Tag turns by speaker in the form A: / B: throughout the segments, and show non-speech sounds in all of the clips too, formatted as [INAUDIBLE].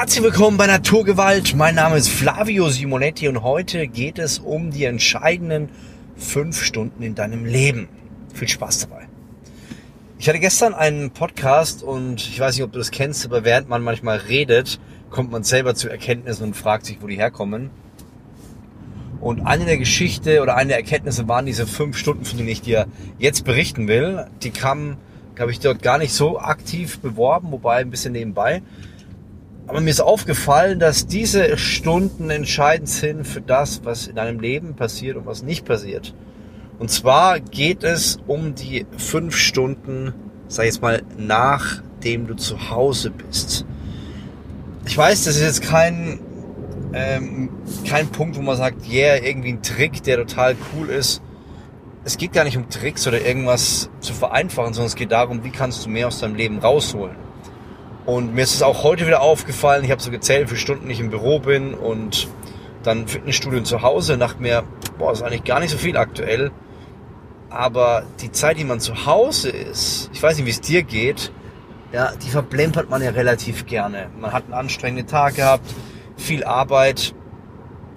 A: Herzlich willkommen bei Naturgewalt. Mein Name ist Flavio Simonetti und heute geht es um die entscheidenden fünf Stunden in deinem Leben. Viel Spaß dabei. Ich hatte gestern einen Podcast und ich weiß nicht, ob du das kennst, aber während man manchmal redet, kommt man selber zu Erkenntnissen und fragt sich, wo die herkommen. Und eine der Geschichte oder eine der Erkenntnisse waren diese fünf Stunden, von denen ich dir jetzt berichten will. Die kamen, glaube ich, dort gar nicht so aktiv beworben, wobei ein bisschen nebenbei. Aber mir ist aufgefallen, dass diese Stunden entscheidend sind für das, was in deinem Leben passiert und was nicht passiert. Und zwar geht es um die fünf Stunden, sag ich jetzt mal, nachdem du zu Hause bist. Ich weiß, das ist jetzt kein, ähm, kein Punkt, wo man sagt, yeah, irgendwie ein Trick, der total cool ist. Es geht gar nicht um Tricks oder irgendwas zu vereinfachen, sondern es geht darum, wie kannst du mehr aus deinem Leben rausholen. Und mir ist es auch heute wieder aufgefallen, ich habe so gezählt, wie viele Stunden ich im Büro bin und dann Fitnessstudio zu Hause. Und dachte mir, boah, ist eigentlich gar nicht so viel aktuell. Aber die Zeit, die man zu Hause ist, ich weiß nicht, wie es dir geht, ja, die verplempert man ja relativ gerne. Man hat einen anstrengenden Tag gehabt, viel Arbeit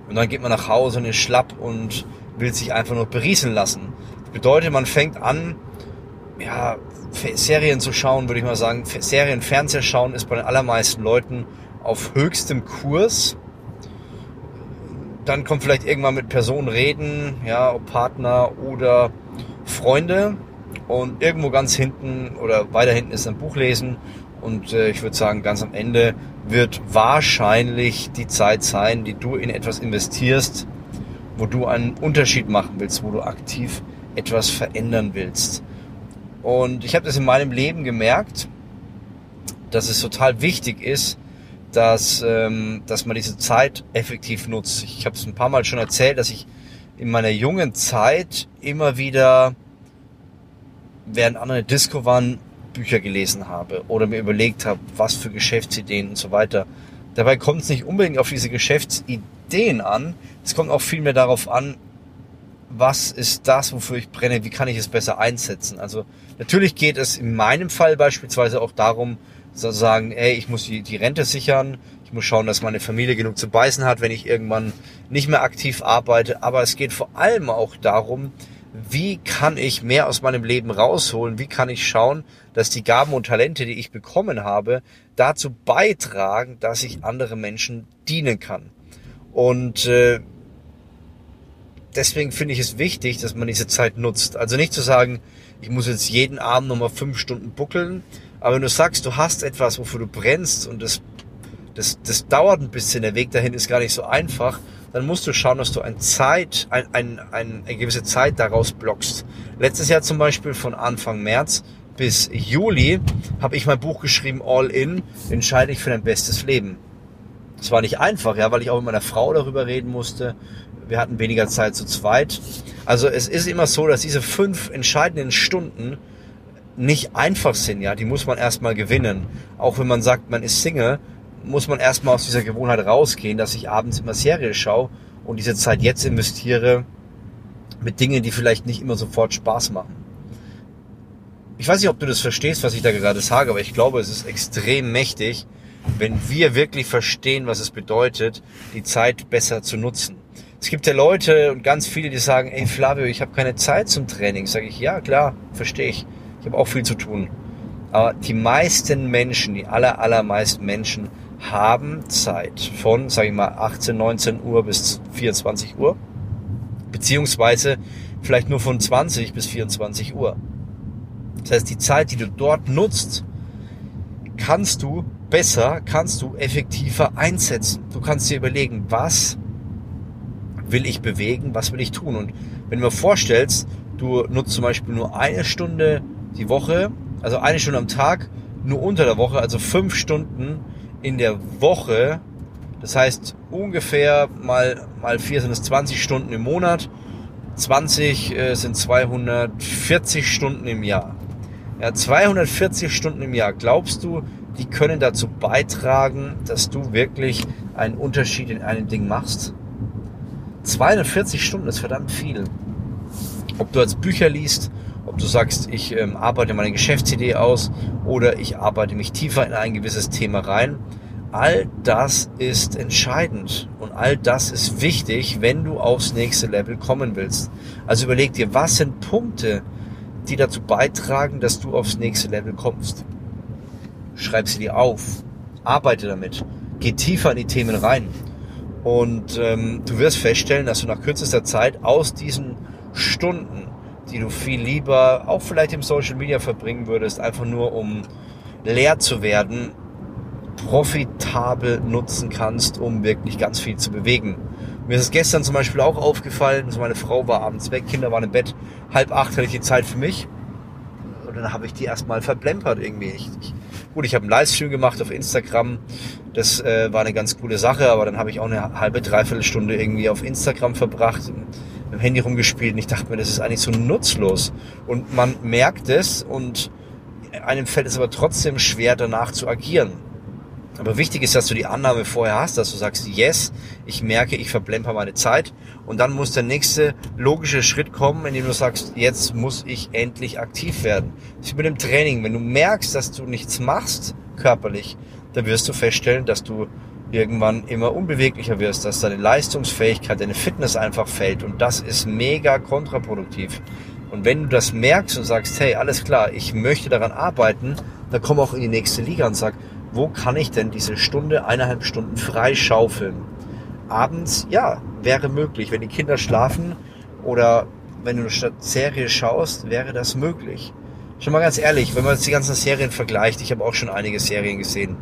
A: und dann geht man nach Hause und ist schlapp und will sich einfach nur berieseln lassen. Das bedeutet, man fängt an, ja, Serien zu schauen, würde ich mal sagen. Serien, Fernseher schauen ist bei den allermeisten Leuten auf höchstem Kurs. Dann kommt vielleicht irgendwann mit Personen reden, ja, ob Partner oder Freunde. Und irgendwo ganz hinten oder weiter hinten ist ein Buch lesen. Und äh, ich würde sagen, ganz am Ende wird wahrscheinlich die Zeit sein, die du in etwas investierst, wo du einen Unterschied machen willst, wo du aktiv etwas verändern willst. Und ich habe das in meinem Leben gemerkt, dass es total wichtig ist, dass, ähm, dass man diese Zeit effektiv nutzt. Ich habe es ein paar Mal schon erzählt, dass ich in meiner jungen Zeit immer wieder, während andere Disco waren, Bücher gelesen habe oder mir überlegt habe, was für Geschäftsideen und so weiter. Dabei kommt es nicht unbedingt auf diese Geschäftsideen an. Es kommt auch vielmehr darauf an, was ist das, wofür ich brenne, wie kann ich es besser einsetzen. Also natürlich geht es in meinem Fall beispielsweise auch darum, zu sagen, ey, ich muss die, die Rente sichern, ich muss schauen, dass meine Familie genug zu beißen hat, wenn ich irgendwann nicht mehr aktiv arbeite. Aber es geht vor allem auch darum, wie kann ich mehr aus meinem Leben rausholen, wie kann ich schauen, dass die Gaben und Talente, die ich bekommen habe, dazu beitragen, dass ich andere Menschen dienen kann. Und äh, deswegen finde ich es wichtig, dass man diese Zeit nutzt. Also nicht zu sagen, ich muss jetzt jeden Abend nochmal fünf Stunden buckeln, aber wenn du sagst, du hast etwas, wofür du brennst und das, das, das dauert ein bisschen, der Weg dahin ist gar nicht so einfach, dann musst du schauen, dass du ein Zeit, ein, ein, ein, eine gewisse Zeit daraus blockst. Letztes Jahr zum Beispiel von Anfang März bis Juli habe ich mein Buch geschrieben, All In, entscheide ich für dein bestes Leben. Das war nicht einfach, ja, weil ich auch mit meiner Frau darüber reden musste wir hatten weniger Zeit zu zweit. Also es ist immer so, dass diese fünf entscheidenden Stunden nicht einfach sind, ja, die muss man erstmal gewinnen. Auch wenn man sagt, man ist Single, muss man erstmal aus dieser Gewohnheit rausgehen, dass ich abends immer Serie schaue und diese Zeit jetzt investiere mit Dingen, die vielleicht nicht immer sofort Spaß machen. Ich weiß nicht, ob du das verstehst, was ich da gerade sage, aber ich glaube, es ist extrem mächtig, wenn wir wirklich verstehen, was es bedeutet, die Zeit besser zu nutzen. Es gibt ja Leute und ganz viele, die sagen, ey Flavio, ich habe keine Zeit zum Training. Sage ich, ja klar, verstehe ich. Ich habe auch viel zu tun. Aber die meisten Menschen, die aller, allermeisten Menschen haben Zeit von, sage ich mal, 18, 19 Uhr bis 24 Uhr. Beziehungsweise vielleicht nur von 20 bis 24 Uhr. Das heißt, die Zeit, die du dort nutzt, kannst du besser, kannst du effektiver einsetzen. Du kannst dir überlegen, was will ich bewegen, was will ich tun. Und wenn du mir vorstellst, du nutzt zum Beispiel nur eine Stunde die Woche, also eine Stunde am Tag, nur unter der Woche, also fünf Stunden in der Woche, das heißt ungefähr mal, mal vier sind es 20 Stunden im Monat, 20 äh, sind 240 Stunden im Jahr. Ja, 240 Stunden im Jahr. Glaubst du, die können dazu beitragen, dass du wirklich einen Unterschied in einem Ding machst? 240 Stunden ist verdammt viel. Ob du als Bücher liest, ob du sagst, ich ähm, arbeite meine Geschäftsidee aus oder ich arbeite mich tiefer in ein gewisses Thema rein. all das ist entscheidend und all das ist wichtig, wenn du aufs nächste Level kommen willst. Also überleg dir, was sind Punkte, die dazu beitragen, dass du aufs nächste Level kommst. Schreib sie dir auf, arbeite damit, geh tiefer in die Themen rein und ähm, du wirst feststellen, dass du nach kürzester Zeit aus diesen Stunden, die du viel lieber auch vielleicht im Social Media verbringen würdest, einfach nur um leer zu werden, profitabel nutzen kannst, um wirklich ganz viel zu bewegen. Mir ist es gestern zum Beispiel auch aufgefallen, also meine Frau war abends weg, Kinder waren im Bett, halb acht hatte ich die Zeit für mich und dann habe ich die erstmal verblempert irgendwie. Ich, ich, gut, ich habe einen Livestream gemacht auf Instagram, das äh, war eine ganz coole Sache, aber dann habe ich auch eine halbe, dreiviertel Stunde irgendwie auf Instagram verbracht, mit dem Handy rumgespielt und ich dachte mir, das ist eigentlich so nutzlos und man merkt es und einem fällt es aber trotzdem schwer danach zu agieren. Aber wichtig ist, dass du die Annahme vorher hast, dass du sagst, yes, ich merke, ich verblemper meine Zeit. Und dann muss der nächste logische Schritt kommen, indem du sagst, jetzt muss ich endlich aktiv werden. Das ist mit dem Training. Wenn du merkst, dass du nichts machst, körperlich, dann wirst du feststellen, dass du irgendwann immer unbeweglicher wirst, dass deine Leistungsfähigkeit, deine Fitness einfach fällt. Und das ist mega kontraproduktiv. Und wenn du das merkst und sagst, hey, alles klar, ich möchte daran arbeiten, dann komm auch in die nächste Liga und sag, wo kann ich denn diese Stunde, eineinhalb Stunden frei schaufeln? Abends, ja, wäre möglich. Wenn die Kinder schlafen oder wenn du eine Serie schaust, wäre das möglich. Schon mal ganz ehrlich, wenn man jetzt die ganzen Serien vergleicht, ich habe auch schon einige Serien gesehen.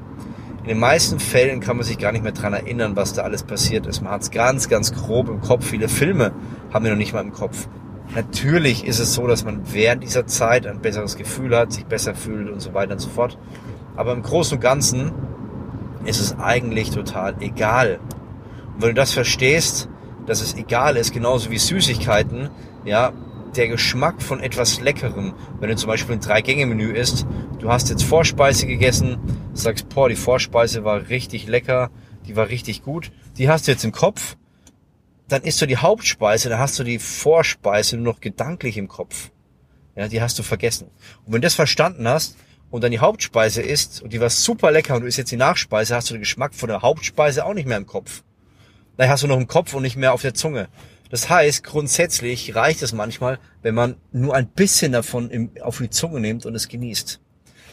A: In den meisten Fällen kann man sich gar nicht mehr dran erinnern, was da alles passiert ist. Man hat es ganz, ganz grob im Kopf. Viele Filme haben wir noch nicht mal im Kopf. Natürlich ist es so, dass man während dieser Zeit ein besseres Gefühl hat, sich besser fühlt und so weiter und so fort. Aber im Großen und Ganzen ist es eigentlich total egal. Und wenn du das verstehst, dass es egal ist, genauso wie Süßigkeiten, ja, der Geschmack von etwas Leckerem, wenn du zum Beispiel ein Drei-Gänge-Menü isst, du hast jetzt Vorspeise gegessen, sagst, boah, die Vorspeise war richtig lecker, die war richtig gut, die hast du jetzt im Kopf, dann isst du die Hauptspeise, dann hast du die Vorspeise nur noch gedanklich im Kopf. Ja, die hast du vergessen. Und wenn du das verstanden hast, und dann die Hauptspeise isst und die war super lecker und du isst jetzt die Nachspeise, hast du den Geschmack von der Hauptspeise auch nicht mehr im Kopf. Dann hast du noch im Kopf und nicht mehr auf der Zunge. Das heißt, grundsätzlich reicht es manchmal, wenn man nur ein bisschen davon im, auf die Zunge nimmt und es genießt.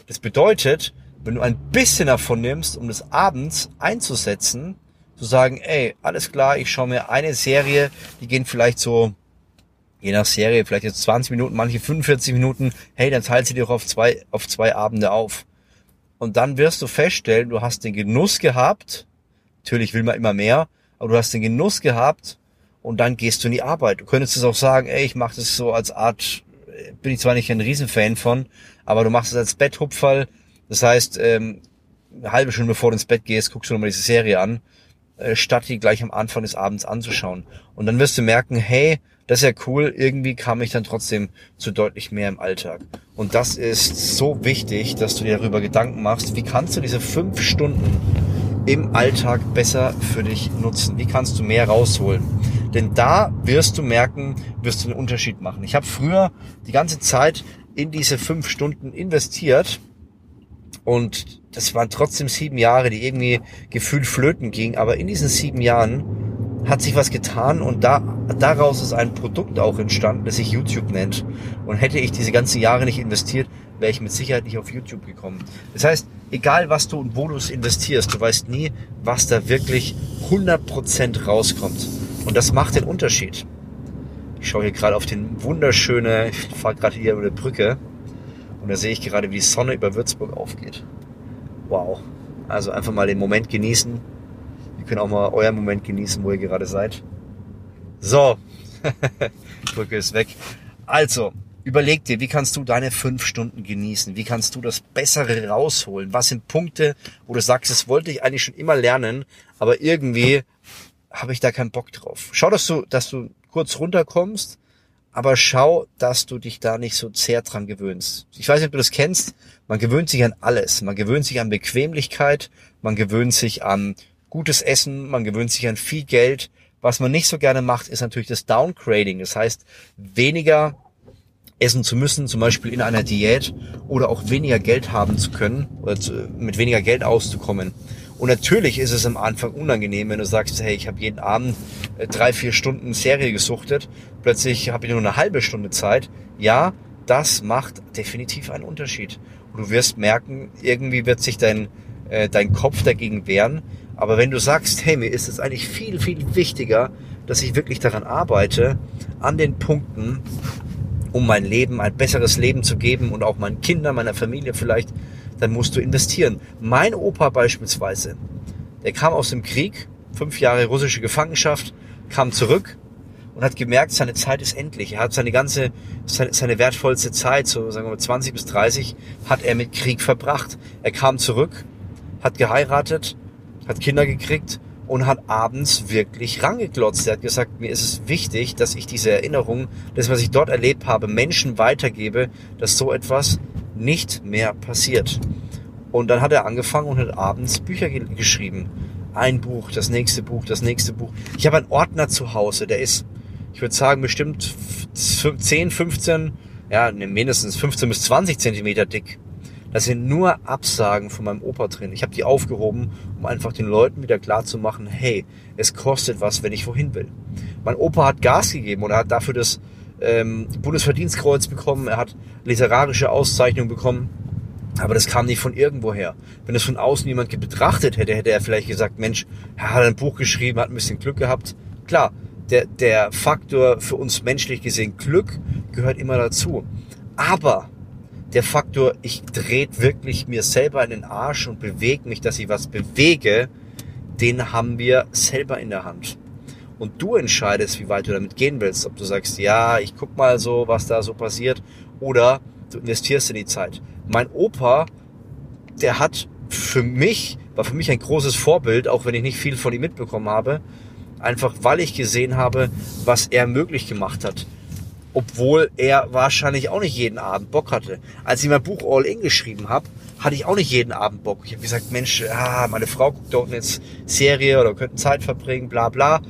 A: Das bedeutet, wenn du ein bisschen davon nimmst, um das abends einzusetzen, zu sagen, ey, alles klar, ich schaue mir eine Serie, die gehen vielleicht so je nach Serie, vielleicht jetzt 20 Minuten, manche 45 Minuten, hey, dann teilt sie dir auf zwei, auf zwei Abende auf. Und dann wirst du feststellen, du hast den Genuss gehabt, natürlich will man immer mehr, aber du hast den Genuss gehabt und dann gehst du in die Arbeit. Du könntest es auch sagen, ey, ich mache das so als Art, bin ich zwar nicht ein Riesenfan von, aber du machst es als Betthupferl. Das heißt, ähm, eine halbe Stunde bevor du ins Bett gehst, guckst du nochmal diese Serie an, äh, statt die gleich am Anfang des Abends anzuschauen. Und dann wirst du merken, hey, das ist ja cool. Irgendwie kam ich dann trotzdem zu deutlich mehr im Alltag. Und das ist so wichtig, dass du dir darüber Gedanken machst, wie kannst du diese fünf Stunden im Alltag besser für dich nutzen? Wie kannst du mehr rausholen? Denn da wirst du merken, wirst du einen Unterschied machen. Ich habe früher die ganze Zeit in diese fünf Stunden investiert und das waren trotzdem sieben Jahre, die irgendwie gefühlt flöten gingen. Aber in diesen sieben Jahren hat sich was getan und da, daraus ist ein Produkt auch entstanden, das sich YouTube nennt. Und hätte ich diese ganzen Jahre nicht investiert, wäre ich mit Sicherheit nicht auf YouTube gekommen. Das heißt, egal was du und wo du es investierst, du weißt nie, was da wirklich 100% rauskommt. Und das macht den Unterschied. Ich schaue hier gerade auf den wunderschöne, ich fahre gerade hier über die Brücke und da sehe ich gerade, wie die Sonne über Würzburg aufgeht. Wow. Also einfach mal den Moment genießen, könnt auch mal euren Moment genießen, wo ihr gerade seid. So, [LAUGHS] Brücke ist weg. Also, überleg dir, wie kannst du deine fünf Stunden genießen? Wie kannst du das Bessere rausholen? Was sind Punkte, wo du sagst, das wollte ich eigentlich schon immer lernen, aber irgendwie habe ich da keinen Bock drauf. Schau, dass du, dass du kurz runterkommst, aber schau, dass du dich da nicht so sehr dran gewöhnst. Ich weiß nicht, ob du das kennst. Man gewöhnt sich an alles. Man gewöhnt sich an Bequemlichkeit. Man gewöhnt sich an gutes Essen, man gewöhnt sich an viel Geld. Was man nicht so gerne macht, ist natürlich das Downgrading. Das heißt, weniger essen zu müssen, zum Beispiel in einer Diät oder auch weniger Geld haben zu können oder zu, mit weniger Geld auszukommen. Und natürlich ist es am Anfang unangenehm, wenn du sagst, hey, ich habe jeden Abend äh, drei, vier Stunden Serie gesuchtet, plötzlich habe ich nur eine halbe Stunde Zeit. Ja, das macht definitiv einen Unterschied. Und du wirst merken, irgendwie wird sich dein, äh, dein Kopf dagegen wehren. Aber wenn du sagst, hey, mir ist es eigentlich viel, viel wichtiger, dass ich wirklich daran arbeite, an den Punkten, um mein Leben, ein besseres Leben zu geben und auch meinen Kindern, meiner Familie vielleicht, dann musst du investieren. Mein Opa beispielsweise, der kam aus dem Krieg, fünf Jahre russische Gefangenschaft, kam zurück und hat gemerkt, seine Zeit ist endlich. Er hat seine ganze, seine, wertvollste Zeit, so sagen wir mal 20 bis 30, hat er mit Krieg verbracht. Er kam zurück, hat geheiratet, hat Kinder gekriegt und hat abends wirklich rangeglotzt. Er hat gesagt, mir ist es wichtig, dass ich diese Erinnerung, das, was ich dort erlebt habe, Menschen weitergebe, dass so etwas nicht mehr passiert. Und dann hat er angefangen und hat abends Bücher ge geschrieben. Ein Buch, das nächste Buch, das nächste Buch. Ich habe einen Ordner zu Hause, der ist, ich würde sagen, bestimmt 10, 15, ja, mindestens 15 bis 20 Zentimeter dick. Da sind nur Absagen von meinem Opa drin. Ich habe die aufgehoben, um einfach den Leuten wieder klar zu machen, hey, es kostet was, wenn ich wohin will. Mein Opa hat Gas gegeben und er hat dafür das ähm, Bundesverdienstkreuz bekommen, er hat literarische Auszeichnungen bekommen. Aber das kam nicht von irgendwoher. Wenn es von außen jemand betrachtet hätte, hätte er vielleicht gesagt, Mensch, er hat ein Buch geschrieben, hat ein bisschen Glück gehabt. Klar, der, der Faktor für uns menschlich gesehen Glück gehört immer dazu. Aber der Faktor, ich dreht wirklich mir selber in den Arsch und bewege mich, dass ich was bewege, den haben wir selber in der Hand. Und du entscheidest, wie weit du damit gehen willst. Ob du sagst, ja, ich guck mal so, was da so passiert, oder du investierst in die Zeit. Mein Opa, der hat für mich, war für mich ein großes Vorbild, auch wenn ich nicht viel von ihm mitbekommen habe, einfach weil ich gesehen habe, was er möglich gemacht hat obwohl er wahrscheinlich auch nicht jeden Abend Bock hatte. Als ich mein Buch All In geschrieben habe, hatte ich auch nicht jeden Abend Bock. Ich habe gesagt, Mensch, ah, meine Frau guckt dort jetzt Serie oder könnten Zeit verbringen, bla bla.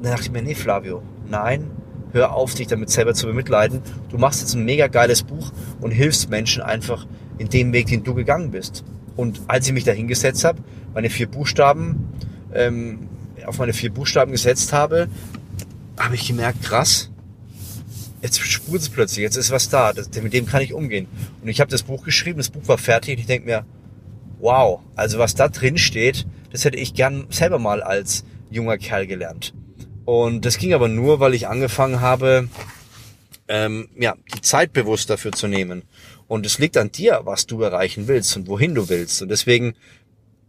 A: Dann dachte ich mir, nee, Flavio, nein, hör auf, dich damit selber zu bemitleiden. Du machst jetzt ein mega geiles Buch und hilfst Menschen einfach in dem Weg, den du gegangen bist. Und als ich mich da hingesetzt habe, meine vier Buchstaben, ähm, auf meine vier Buchstaben gesetzt habe, habe ich gemerkt, krass, jetzt spurt es plötzlich, jetzt ist was da, das, mit dem kann ich umgehen. Und ich habe das Buch geschrieben, das Buch war fertig und ich denke mir, wow, also was da drin steht, das hätte ich gern selber mal als junger Kerl gelernt. Und das ging aber nur, weil ich angefangen habe, ähm, ja, die Zeit bewusst dafür zu nehmen. Und es liegt an dir, was du erreichen willst und wohin du willst. Und deswegen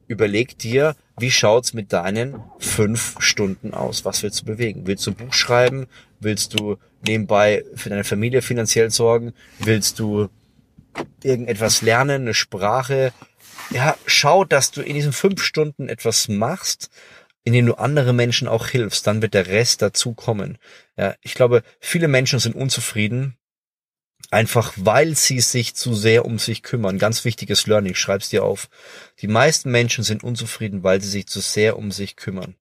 A: überleg dir, wie schaut's mit deinen fünf Stunden aus? Was willst du bewegen? Willst du ein Buch schreiben? Willst du nebenbei für deine Familie finanziell sorgen? Willst du irgendetwas lernen, eine Sprache? Ja, schau, dass du in diesen fünf Stunden etwas machst, in dem du andere Menschen auch hilfst. Dann wird der Rest dazu kommen. Ja, ich glaube, viele Menschen sind unzufrieden, Einfach weil sie sich zu sehr um sich kümmern. Ganz wichtiges Learning, schreib's dir auf. Die meisten Menschen sind unzufrieden, weil sie sich zu sehr um sich kümmern.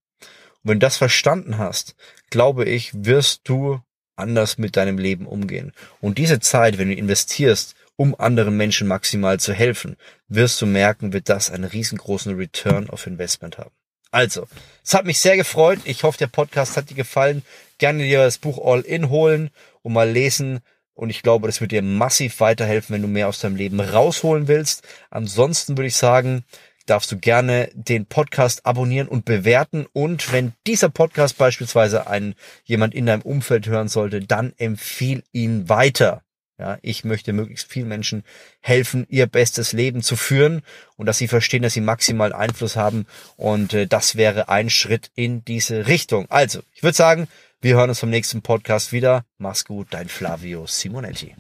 A: Und wenn du das verstanden hast, glaube ich, wirst du anders mit deinem Leben umgehen. Und diese Zeit, wenn du investierst, um anderen Menschen maximal zu helfen, wirst du merken, wird das einen riesengroßen Return of Investment haben. Also, es hat mich sehr gefreut. Ich hoffe, der Podcast hat dir gefallen. Gerne dir das Buch All In holen und mal lesen, und ich glaube, das wird dir massiv weiterhelfen, wenn du mehr aus deinem Leben rausholen willst. Ansonsten würde ich sagen, darfst du gerne den Podcast abonnieren und bewerten. Und wenn dieser Podcast beispielsweise ein jemand in deinem Umfeld hören sollte, dann empfiehl ihn weiter. Ja, ich möchte möglichst vielen Menschen helfen, ihr bestes Leben zu führen und dass sie verstehen, dass sie maximal Einfluss haben. Und äh, das wäre ein Schritt in diese Richtung. Also, ich würde sagen, wir hören uns vom nächsten Podcast wieder. Mach's gut, dein Flavio Simonetti.